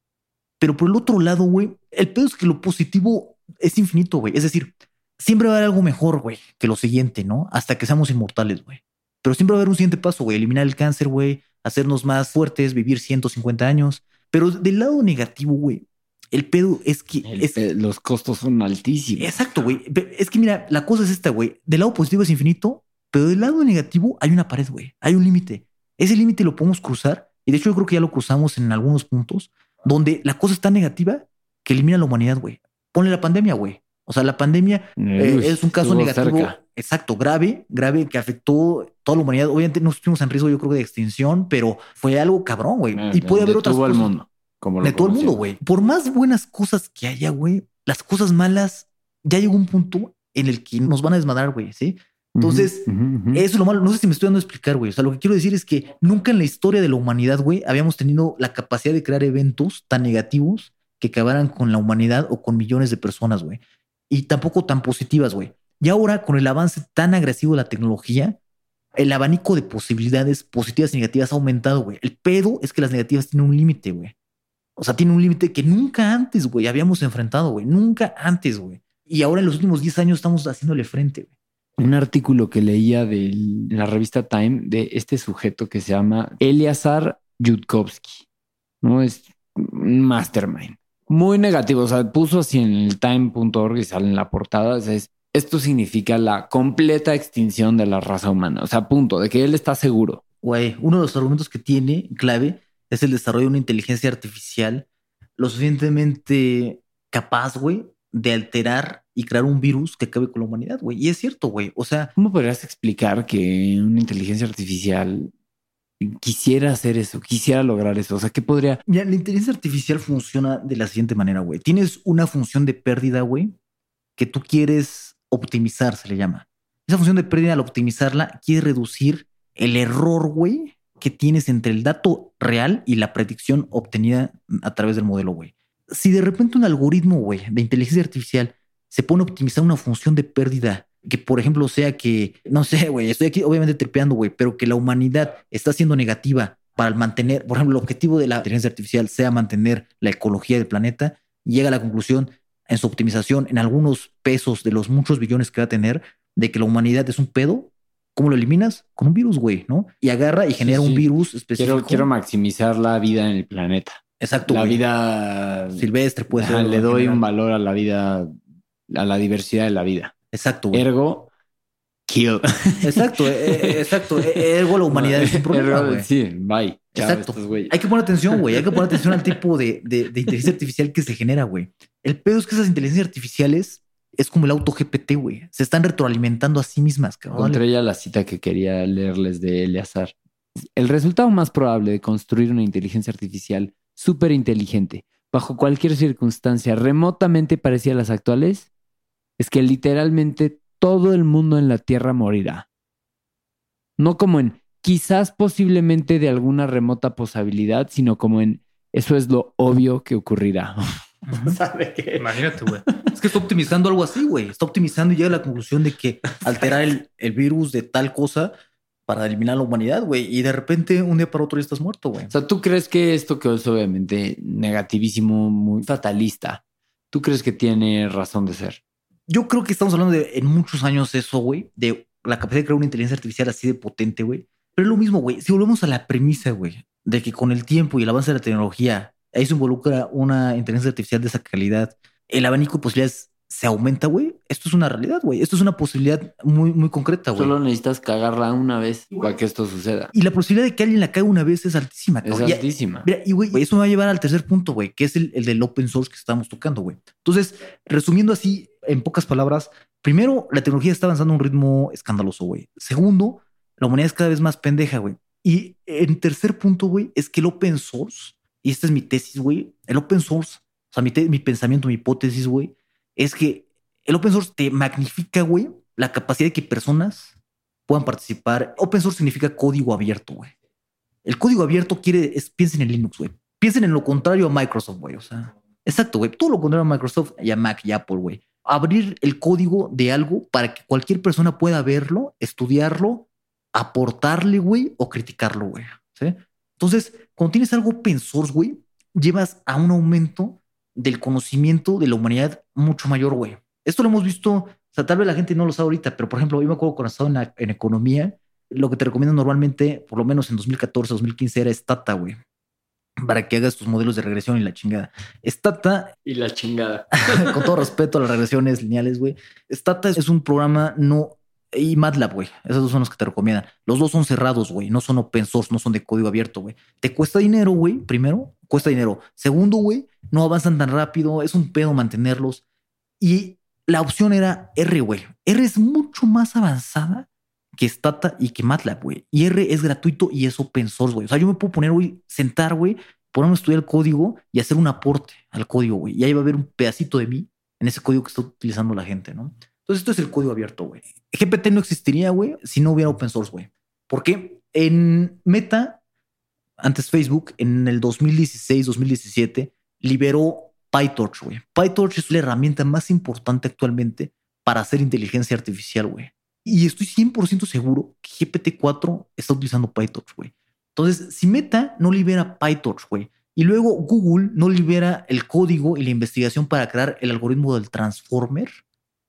pero por el otro lado, güey, el pedo es que lo positivo es infinito, güey. Es decir, siempre va a haber algo mejor, güey, que lo siguiente, ¿no? Hasta que seamos inmortales, güey. Pero siempre va a haber un siguiente paso, güey. Eliminar el cáncer, güey. Hacernos más fuertes, vivir 150 años. Pero del lado negativo, güey, el pedo es que... los costos son altísimos. Exacto, güey. Es que mira, la cosa es esta, güey. Del lado positivo es infinito, pero del lado negativo hay una pared, güey. Hay un límite. Ese límite lo podemos cruzar. Y de hecho yo creo que ya lo cruzamos en algunos puntos, donde la cosa es tan negativa que elimina la humanidad, güey. Ponle la pandemia, güey. O sea, la pandemia eh, es un caso negativo. Exacto, grave, grave que afectó toda la humanidad. Obviamente no estuvimos en riesgo, yo creo, de extinción, pero fue algo cabrón, güey. Eh, y puede haber otras cosas. el mundo. Como de todo el mundo, güey. Por más buenas cosas que haya, güey, las cosas malas, ya llegó un punto en el que nos van a desmadrar, güey, ¿sí? Entonces, eso es lo malo. No sé si me estoy dando a explicar, güey. O sea, lo que quiero decir es que nunca en la historia de la humanidad, güey, habíamos tenido la capacidad de crear eventos tan negativos que acabaran con la humanidad o con millones de personas, güey y tampoco tan positivas, güey. Y ahora, con el avance tan agresivo de la tecnología, el abanico de posibilidades positivas y negativas ha aumentado, güey. El pedo es que las negativas tienen un límite, güey. O sea, tiene un límite que nunca antes, güey, habíamos enfrentado, güey. Nunca antes, güey. Y ahora en los últimos 10 años estamos haciéndole frente, güey. Un artículo que leía de la revista Time de este sujeto que se llama Eliazar Yudkowsky. No es un mastermind muy negativo. O sea, puso así en el time.org y sale en la portada. es, esto significa la completa extinción de la raza humana. O sea, punto, de que él está seguro. Güey, uno de los argumentos que tiene clave es el desarrollo de una inteligencia artificial lo suficientemente capaz, güey, de alterar y crear un virus que acabe con la humanidad, güey. Y es cierto, güey. O sea, ¿cómo podrías explicar que una inteligencia artificial quisiera hacer eso, quisiera lograr eso. O sea, ¿qué podría? Mira, la inteligencia artificial funciona de la siguiente manera, güey. Tienes una función de pérdida, güey, que tú quieres optimizar, se le llama. Esa función de pérdida, al optimizarla, quiere reducir el error, güey, que tienes entre el dato real y la predicción obtenida a través del modelo, güey. Si de repente un algoritmo, güey, de inteligencia artificial se pone a optimizar una función de pérdida que, por ejemplo, sea que, no sé, güey, estoy aquí obviamente tripeando, güey, pero que la humanidad está siendo negativa para mantener, por ejemplo, el objetivo de la inteligencia artificial sea mantener la ecología del planeta, llega a la conclusión en su optimización, en algunos pesos de los muchos billones que va a tener, de que la humanidad es un pedo, ¿cómo lo eliminas? Con un virus, güey, ¿no? Y agarra y genera un virus específico. Quiero, quiero maximizar la vida en el planeta. Exacto. La vida silvestre, pues. le doy un valor a la vida, a la diversidad de la vida. Exacto. Ergo, kill. Exacto, eh, eh, exacto. E, ergo, la humanidad es un problema, güey. Sí, bye. Exacto. Hay que poner atención, güey. Hay que poner atención al tipo de, de, de inteligencia artificial que se genera, güey. El pedo es que esas inteligencias artificiales es como el auto GPT, güey. Se están retroalimentando a sí mismas, cabrón. Encontré ya la cita que quería leerles de Eleazar. El resultado más probable de construir una inteligencia artificial súper inteligente bajo cualquier circunstancia remotamente parecida a las actuales es que literalmente todo el mundo en la Tierra morirá. No como en quizás posiblemente de alguna remota posibilidad, sino como en eso es lo obvio que ocurrirá. ¿Sabe qué? Imagínate, güey. Es que está optimizando algo así, güey. Está optimizando y llega a la conclusión de que alterar el, el virus de tal cosa para eliminar la humanidad, güey. Y de repente, un día para otro ya estás muerto, güey. O sea, ¿tú crees que esto que es obviamente negativísimo, muy fatalista, ¿tú crees que tiene razón de ser? Yo creo que estamos hablando de en muchos años eso, güey, de la capacidad de crear una inteligencia artificial así de potente, güey. Pero es lo mismo, güey. Si volvemos a la premisa, güey, de que con el tiempo y el avance de la tecnología ahí se involucra una inteligencia artificial de esa calidad, el abanico de posibilidades se aumenta, güey. Esto es una realidad, güey. Esto es una posibilidad muy, muy concreta, güey. Solo necesitas cagarla una vez para que esto suceda. Y la posibilidad de que alguien la cague una vez es altísima. Es altísima. Mira, y güey, eso me va a llevar al tercer punto, güey, que es el, el del open source que estamos tocando, güey. Entonces, resumiendo así, en pocas palabras, primero, la tecnología está avanzando a un ritmo escandaloso, güey. Segundo, la humanidad es cada vez más pendeja, güey. Y en tercer punto, güey, es que el open source y esta es mi tesis, güey, el open source, o sea, mi, mi pensamiento, mi hipótesis, güey, es que el open source te magnifica, güey, la capacidad de que personas puedan participar. Open source significa código abierto, güey. El código abierto quiere, es, piensen en Linux, güey. Piensen en lo contrario a Microsoft, güey. O sea, exacto, güey. Todo lo contrario a Microsoft y a Mac y Apple, güey. Abrir el código de algo para que cualquier persona pueda verlo, estudiarlo, aportarle, güey, o criticarlo, güey. Entonces, cuando tienes algo open source, güey, llevas a un aumento del conocimiento de la humanidad mucho mayor, güey. Esto lo hemos visto, o sea, tal vez la gente no lo sabe ahorita, pero por ejemplo, yo me acuerdo cuando estaba en, en economía, lo que te recomiendo normalmente, por lo menos en 2014, 2015, era Stata, güey. Para que hagas tus modelos de regresión y la chingada. Stata. Y la chingada. con todo respeto a las regresiones lineales, güey. Stata es un programa no y MATLAB, güey. Esos dos son los que te recomiendan. Los dos son cerrados, güey. No son open source, no son de código abierto, güey. Te cuesta dinero, güey. Primero, cuesta dinero. Segundo, güey, no avanzan tan rápido. Es un pedo mantenerlos. Y la opción era R, güey. R es mucho más avanzada que Stata y que MATLAB, güey. Y R es gratuito y es open source, güey. O sea, yo me puedo poner, güey, sentar, güey, ponerme a estudiar el código y hacer un aporte al código, güey. Y ahí va a haber un pedacito de mí en ese código que está utilizando la gente, ¿no? Entonces, esto es el código abierto, güey. GPT no existiría, güey, si no hubiera open source, güey. Porque en Meta, antes Facebook, en el 2016, 2017, liberó PyTorch, güey. PyTorch es la herramienta más importante actualmente para hacer inteligencia artificial, güey. Y estoy 100% seguro que GPT-4 está utilizando PyTorch, güey. Entonces, si Meta no libera PyTorch, güey, y luego Google no libera el código y la investigación para crear el algoritmo del Transformer,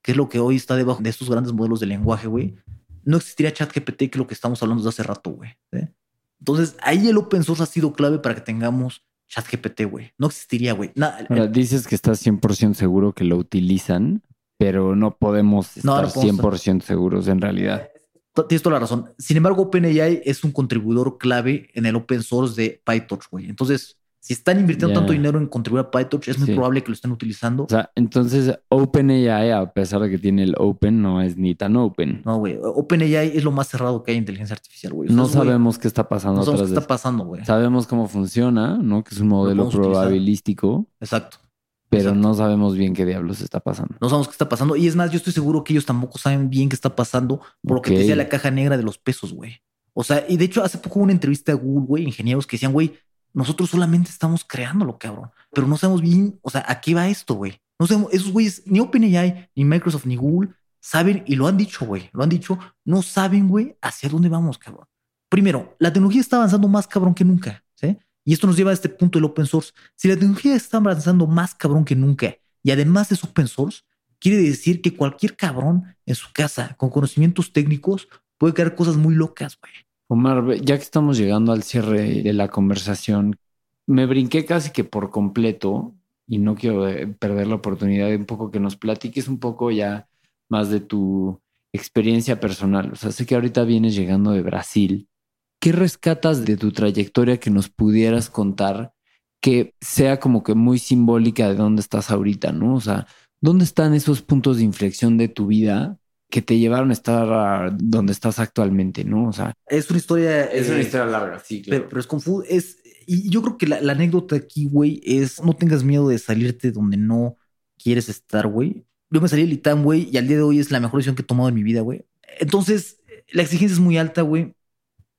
que es lo que hoy está debajo de estos grandes modelos de lenguaje, güey, no existiría ChatGPT, que es lo que estamos hablando desde hace rato, güey. Entonces, ahí el open source ha sido clave para que tengamos ChatGPT, güey. No existiría, güey. dices que estás 100% seguro que lo utilizan, pero no podemos estar 100% seguros en realidad. Tienes toda la razón. Sin embargo, OpenAI es un contribuidor clave en el open source de PyTorch, güey. Entonces, si están invirtiendo tanto dinero en contribuir a PyTorch, es muy probable que lo estén utilizando. O sea, entonces OpenAI, a pesar de que tiene el Open, no es ni tan Open. No, güey. OpenAI es lo más cerrado que hay en inteligencia artificial, güey. no sabemos qué está pasando. No sabemos qué está pasando, güey. Sabemos cómo funciona, ¿no? Que es un modelo probabilístico. Exacto. Pero no sabemos bien qué diablos está pasando. No sabemos qué está pasando. Y es más, yo estoy seguro que ellos tampoco saben bien qué está pasando por lo que te decía la caja negra de los pesos, güey. O sea, y de hecho, hace poco hubo una entrevista a Google, güey, ingenieros que decían, güey, nosotros solamente estamos creándolo, cabrón. Pero no sabemos bien, o sea, ¿a qué va esto, güey? No sabemos, esos güeyes, ni OpenAI, ni Microsoft, ni Google, saben, y lo han dicho, güey, lo han dicho, no saben, güey, hacia dónde vamos, cabrón. Primero, la tecnología está avanzando más cabrón que nunca, ¿sí? Y esto nos lleva a este punto del open source. Si la tecnología está avanzando más cabrón que nunca, y además es open source, quiere decir que cualquier cabrón en su casa, con conocimientos técnicos, puede crear cosas muy locas, güey. Omar, ya que estamos llegando al cierre de la conversación, me brinqué casi que por completo y no quiero eh, perder la oportunidad de un poco que nos platiques un poco ya más de tu experiencia personal. O sea, sé que ahorita vienes llegando de Brasil. ¿Qué rescatas de tu trayectoria que nos pudieras contar que sea como que muy simbólica de dónde estás ahorita, ¿no? O sea, ¿dónde están esos puntos de inflexión de tu vida que te llevaron a estar ah, donde estás actualmente, ¿no? O sea, Es una historia. eh, larga, sí, Pero, pero es confuso. Es, y yo creo que la, la anécdota aquí, güey, es no tengas miedo de salirte donde no quieres estar, güey. Yo me salí del ITAM, güey, y al día de hoy es la mejor decisión que he tomado en mi vida, güey. Entonces, la exigencia es muy alta, güey.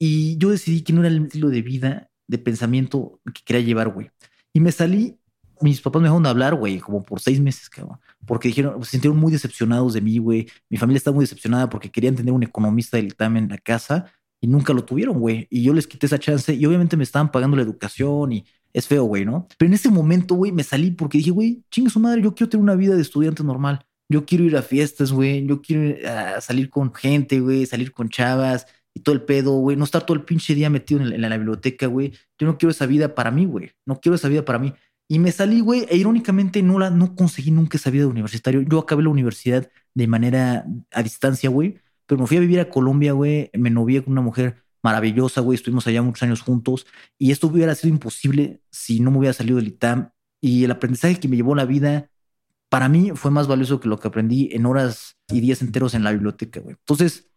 Y yo decidí que no era el estilo de vida, de pensamiento que quería llevar, güey. Y me salí. Mis papás me dejaron de hablar, güey, como por seis meses, cabrón. Porque dijeron, se sintieron muy decepcionados de mí, güey. Mi familia está muy decepcionada porque querían tener un economista del ITAM en la casa y nunca lo tuvieron, güey. Y yo les quité esa chance y obviamente me estaban pagando la educación y es feo, güey, ¿no? Pero en ese momento, güey, me salí porque dije, güey, chingue su madre, yo quiero tener una vida de estudiante normal. Yo quiero ir a fiestas, güey. Yo quiero salir con gente, güey, salir con chavas y todo el pedo, güey. No estar todo el pinche día metido en la, biblioteca, güey. Yo no quiero esa vida para mí, güey. No quiero esa vida para mí. Y me salí, güey, e irónicamente no la no conseguí nunca esa vida de universitario. Yo acabé la universidad de manera a distancia, güey, pero me fui a vivir a Colombia, güey. Me novié con una mujer maravillosa, güey. Estuvimos allá muchos años juntos y esto hubiera sido imposible si no me hubiera salido del ITAM. Y el aprendizaje que me llevó la vida para mí fue más valioso que lo que aprendí en horas y días enteros en la biblioteca, güey. Entonces,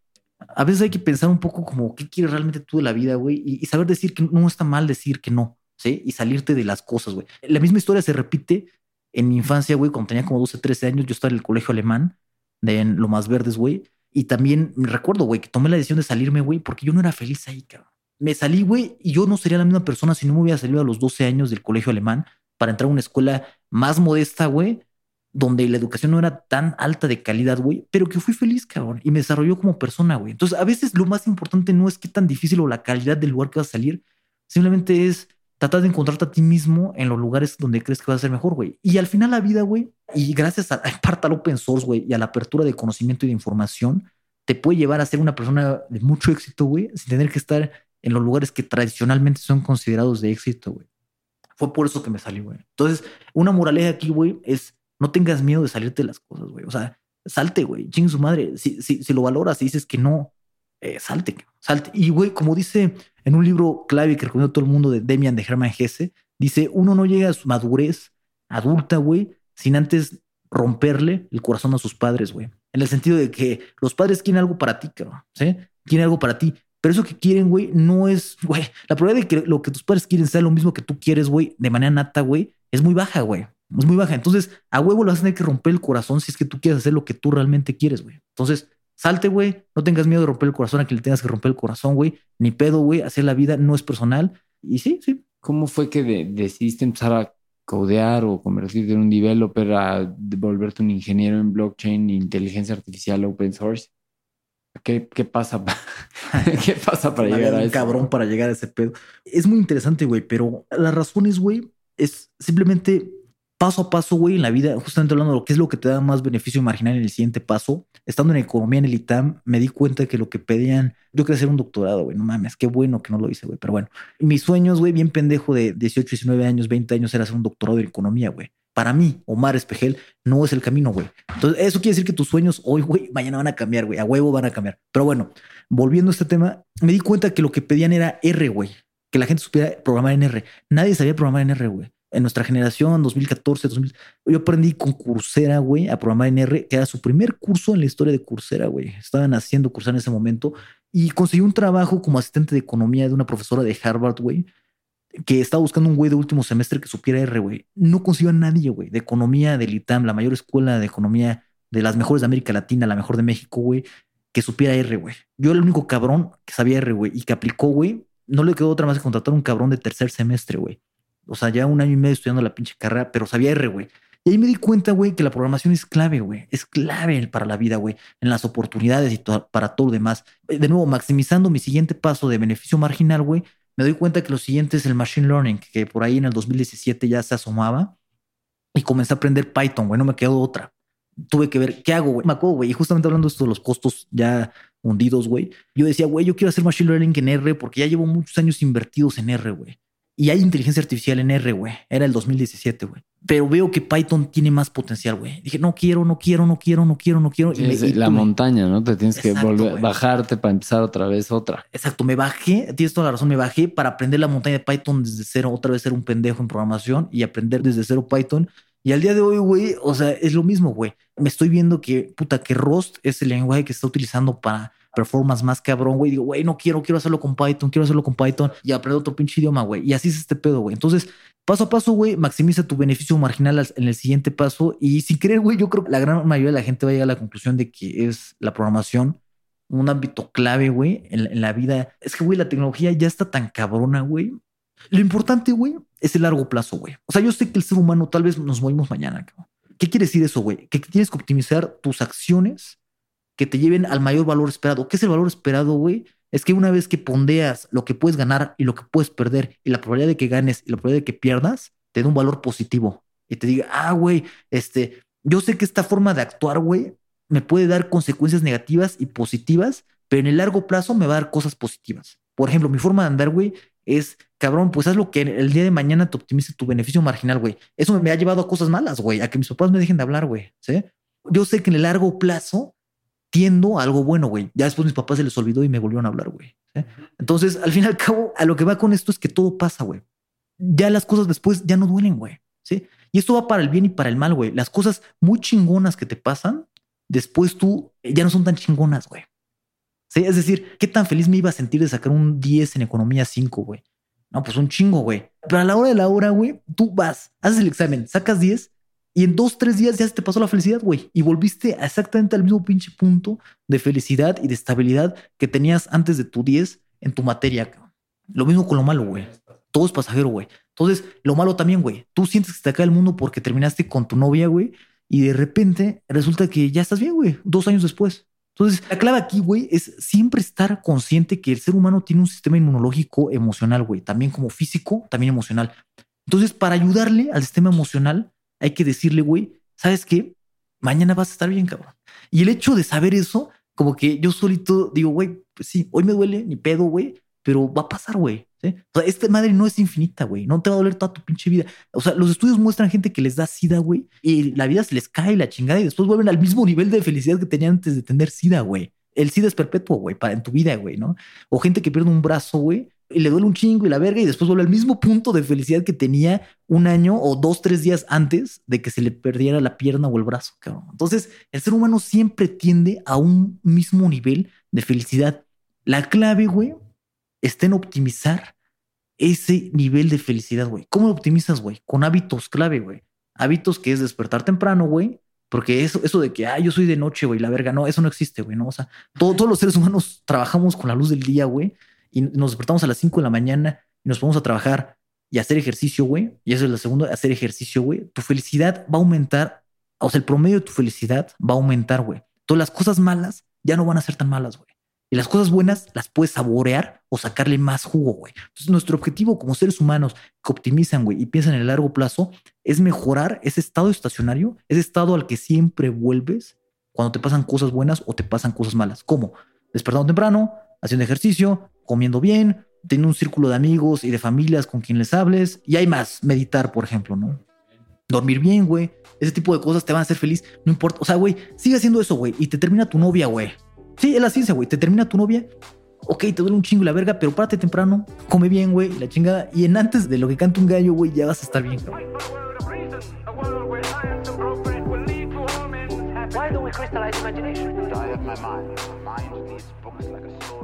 a veces hay que pensar un poco como qué quieres realmente tú de la vida, güey, y, saber decir que no está mal decir que no, ¿sí? Y salirte de las cosas, güey. La misma historia se repite en mi infancia, güey, cuando tenía como 12, 13 años, yo estaba en el colegio alemán de en Lo Más Verdes, güey, y también me recuerdo, güey, que tomé la decisión de salirme, güey, porque yo no era feliz ahí, cabrón. Me salí, güey, y yo no sería la misma persona si no me hubiera salido a los 12 años del colegio alemán para entrar a una escuela más modesta, güey, donde la educación no era tan alta de calidad, güey, pero que fui feliz, cabrón, y me desarrolló como persona, güey. Entonces, a veces lo más importante no es qué tan difícil o la calidad del lugar que vas a salir, simplemente es tratar de encontrarte a ti mismo en los lugares donde crees que vas a ser mejor, güey. Y al final la vida, güey, y gracias a, en parte al open source, güey, y a la apertura de conocimiento y de información, te puede llevar a ser una persona de mucho éxito, güey, sin tener que estar en los lugares que tradicionalmente son considerados de éxito, güey. Fue por eso que me salí, güey. Entonces, una moraleja aquí, güey, es no tengas miedo de salirte de las cosas, güey. O sea, salte, güey, ching su madre. Si, si, si lo valoras y dices que no, eh, salte, salte. Y, güey, como dice en un libro clave que recomiendo a todo el mundo de Demian de Hermann Hesse, dice, uno no llega a su madurez adulta, güey, sin antes romperle el corazón a sus padres, güey. En el sentido de que los padres quieren algo para ti, cabrón, ¿sí? Quieren algo para ti. Pero eso que quieren, güey, no es, güey, la probabilidad de que lo que tus padres quieren sea lo mismo que tú quieres, güey, de manera nata, güey, es muy baja, güey. Es muy baja. Entonces, a huevo le vas a tener que romper el corazón si es que tú quieres hacer lo que tú realmente quieres, güey. Entonces, salte, güey. No tengas miedo de romper el corazón a quien le tengas que romper el corazón, güey. Ni pedo, güey. Hacer la vida no es personal. Y sí, sí. ¿Cómo fue que de- decidiste empezar a codear o convertirte en un developer a volverte un ingeniero en blockchain, inteligencia artificial, open source? ¿Qué, qué pasa? pa- ¿Qué pasa para llegar a eso? cabrón para llegar a ese pedo. Es muy interesante, güey, pero las razones, güey, es simplemente paso a paso, güey, en la vida, justamente hablando de lo que es lo que te da más beneficio marginal en el siguiente paso. Estando en economía en el ITAM, me di cuenta que lo que pedían, yo quería hacer un doctorado, güey, no mames, qué bueno que no lo hice, güey, pero bueno. Mis sueños, güey, bien pendejo de 18, 19 años, 20 años, era hacer un doctorado en economía, güey. Para mí, Omar Espejel, no es el camino, güey. Entonces, eso quiere decir que tus sueños hoy, güey, mañana van a cambiar, güey. A huevo van a cambiar. Pero bueno, volviendo a este tema, me di cuenta que lo que pedían era R, güey. Que la gente supiera programar en R. Nadie sabía programar en R, güey. En nuestra generación, 2014, 2000, yo aprendí con Coursera, güey, a programar en R, que era su primer curso en la historia de Coursera, güey. Estaban haciendo Coursera en ese momento y conseguí un trabajo como asistente de economía de una profesora de Harvard, güey. que estaba buscando un güey de último semestre que supiera R, güey. No consiguió a nadie, güey, de economía del ITAM, la mayor escuela de economía de las mejores de América Latina, la mejor de México, güey, que supiera R, güey. Yo era el único cabrón que sabía R, güey, y que aplicó, güey. No le quedó otra más que contratar a un cabrón de tercer semestre, güey. O sea, ya un año y medio estudiando la pinche carrera, pero sabía R, güey. Y ahí me di cuenta, güey, que la programación es clave, güey. Es clave para la vida, güey. En las oportunidades y para todo lo demás. De nuevo, maximizando mi siguiente paso de beneficio marginal, güey, me doy cuenta que lo siguiente es el Machine Learning, que por ahí en el 2017 ya se asomaba. Y comencé a aprender Python, güey. No me quedó otra. Tuve que ver, ¿qué hago, güey? Me acuerdo, güey. Y justamente hablando de esto de los costos ya hundidos, güey. Yo decía, güey, yo quiero hacer Machine Learning en R porque ya llevo muchos años invertidos en R, güey. Y hay inteligencia artificial en R, güey. Era el 2017, güey. Pero veo que Python tiene más potencial, güey. Dije, no quiero, no quiero, no quiero, no quiero, no quiero. y la montaña, ¿no? Te tienes que volver, bajarte para empezar otra vez otra. Exacto, me bajé, tienes toda la razón, me bajé para aprender la montaña de Python desde cero, otra vez ser un pendejo en programación y aprender desde cero Python. Y al día de hoy, güey, o sea, es lo mismo, güey. Me estoy viendo que, puta, que Rust es el lenguaje que está utilizando para performance más cabrón, güey. Digo, güey, no quiero, quiero hacerlo con Python, quiero hacerlo con Python y aprender otro pinche idioma, güey. Y así es este pedo, güey. Entonces, paso a paso, güey, maximiza tu beneficio marginal en el siguiente paso. Y sin querer, güey, yo creo que la gran mayoría de la gente va a llegar a la conclusión de que es la programación un ámbito clave, güey, en, la vida. Es que, güey, la tecnología ya está tan cabrona, güey. Lo importante, güey, es el largo plazo, güey. O sea, yo sé que el ser humano tal vez nos movimos mañana. ¿Qué quiere decir eso, güey? Que tienes que optimizar tus acciones que te lleven al mayor valor esperado. ¿Qué es el valor esperado, güey? Es que una vez que pondeas lo que puedes ganar y lo que puedes perder y la probabilidad de que ganes y la probabilidad de que pierdas, te da un valor positivo y te diga, ah, güey, este, yo sé que esta forma de actuar, güey, me puede dar consecuencias negativas y positivas, pero en el largo plazo me va a dar cosas positivas. Por ejemplo, mi forma de andar, güey, es, cabrón, pues haz lo que el día de mañana te optimice tu beneficio marginal, güey. Eso me ha llevado a cosas malas, güey, a que mis papás me dejen de hablar, güey. ¿sí? Yo sé que en el largo plazo tiendo a algo bueno, güey. Ya después mis papás se les olvidó y me volvieron a hablar, güey. Entonces, al fin y al cabo, a lo que va con esto es que todo pasa, güey. Ya las cosas después ya no duelen, güey. ¿sí? Y esto va para el bien y para el mal, güey. Las cosas muy chingonas que te pasan, después tú ya no son tan chingonas, güey. ¿Sí? Es decir, ¿qué tan feliz me iba a sentir de sacar un 10 en economía 5, güey? No, pues un chingo, güey. Pero a la hora de la hora, güey, tú vas, haces el examen, sacas 10 y en dos, tres días ya se te pasó la felicidad, güey. Y volviste exactamente al mismo pinche punto de felicidad y de estabilidad que tenías antes de tu 10 en tu materia. Lo mismo con lo malo, güey. Todo es pasajero, güey. Entonces, lo malo también, güey. Tú sientes que se te acaba el mundo porque terminaste con tu novia, güey. Y de repente resulta que ya estás bien, güey. Dos años después. Entonces, la clave aquí, güey, es siempre estar consciente que el ser humano tiene un sistema inmunológico emocional, güey. También como físico, también emocional. Entonces, para ayudarle al sistema emocional, hay que decirle, güey, ¿sabes qué? Mañana vas a estar bien, cabrón. Y el hecho de saber eso, como que yo solito digo, güey, pues sí, hoy me duele, ni pedo, güey, pero va a pasar, güey. O sea, esta madre no es infinita, güey. No te va a doler toda tu pinche vida. O sea, los estudios muestran gente que les da sida, güey, y la vida se les cae la chingada y después vuelven al mismo nivel de felicidad que tenían antes de tener sida, güey. El SIDA es perpetuo, güey, para en tu vida, güey, ¿no? O gente que pierde un brazo, güey, y le duele un chingo y la verga y después vuelve al mismo punto de felicidad que tenía un año o dos, tres días antes de que se le perdiera la pierna o el brazo, cabrón. Entonces, el ser humano siempre tiende a un mismo nivel de felicidad. La clave, güey, está en optimizar ese nivel de felicidad, güey. ¿Cómo lo optimizas, güey? Con hábitos clave, güey. Hábitos que es despertar temprano, güey. Porque eso, eso de que, ah, yo soy de noche, güey, la verga, no, eso no existe, güey, ¿no? O sea, todos los seres humanos trabajamos con la luz del día, güey y nos despertamos a las 5 de la mañana y nos ponemos a trabajar y hacer ejercicio, güey, y eso es la segunda, hacer ejercicio, güey, tu felicidad va a aumentar, o sea, el promedio de tu felicidad va a aumentar, güey. Todas las cosas malas ya no van a ser tan malas, güey. Y las cosas buenas las puedes saborear o sacarle más jugo, güey. Entonces, nuestro objetivo como seres humanos que optimizan, güey, y piensan en el largo plazo, es mejorar ese estado estacionario, ese estado al que siempre vuelves cuando te pasan cosas buenas o te pasan cosas malas. ¿Cómo? Despertando temprano, haciendo ejercicio, comiendo bien, teniendo un círculo de amigos y de familias con quien les hables. Y hay más, meditar, por ejemplo, ¿no? Dormir bien, güey. Ese tipo de cosas te van a hacer feliz. No importa. O sea, güey, sigue haciendo eso, güey. Y te termina tu novia, güey. Sí, es la ciencia, güey. Te termina tu novia. Ok, te duele un chingo la verga, pero párate temprano. Come bien, güey. La chingada. Y en antes de lo que canta un gallo, güey, ya vas a estar bien, cabrón. Why don't we crystallize imagination? I have my mind. My mind needs books like a sword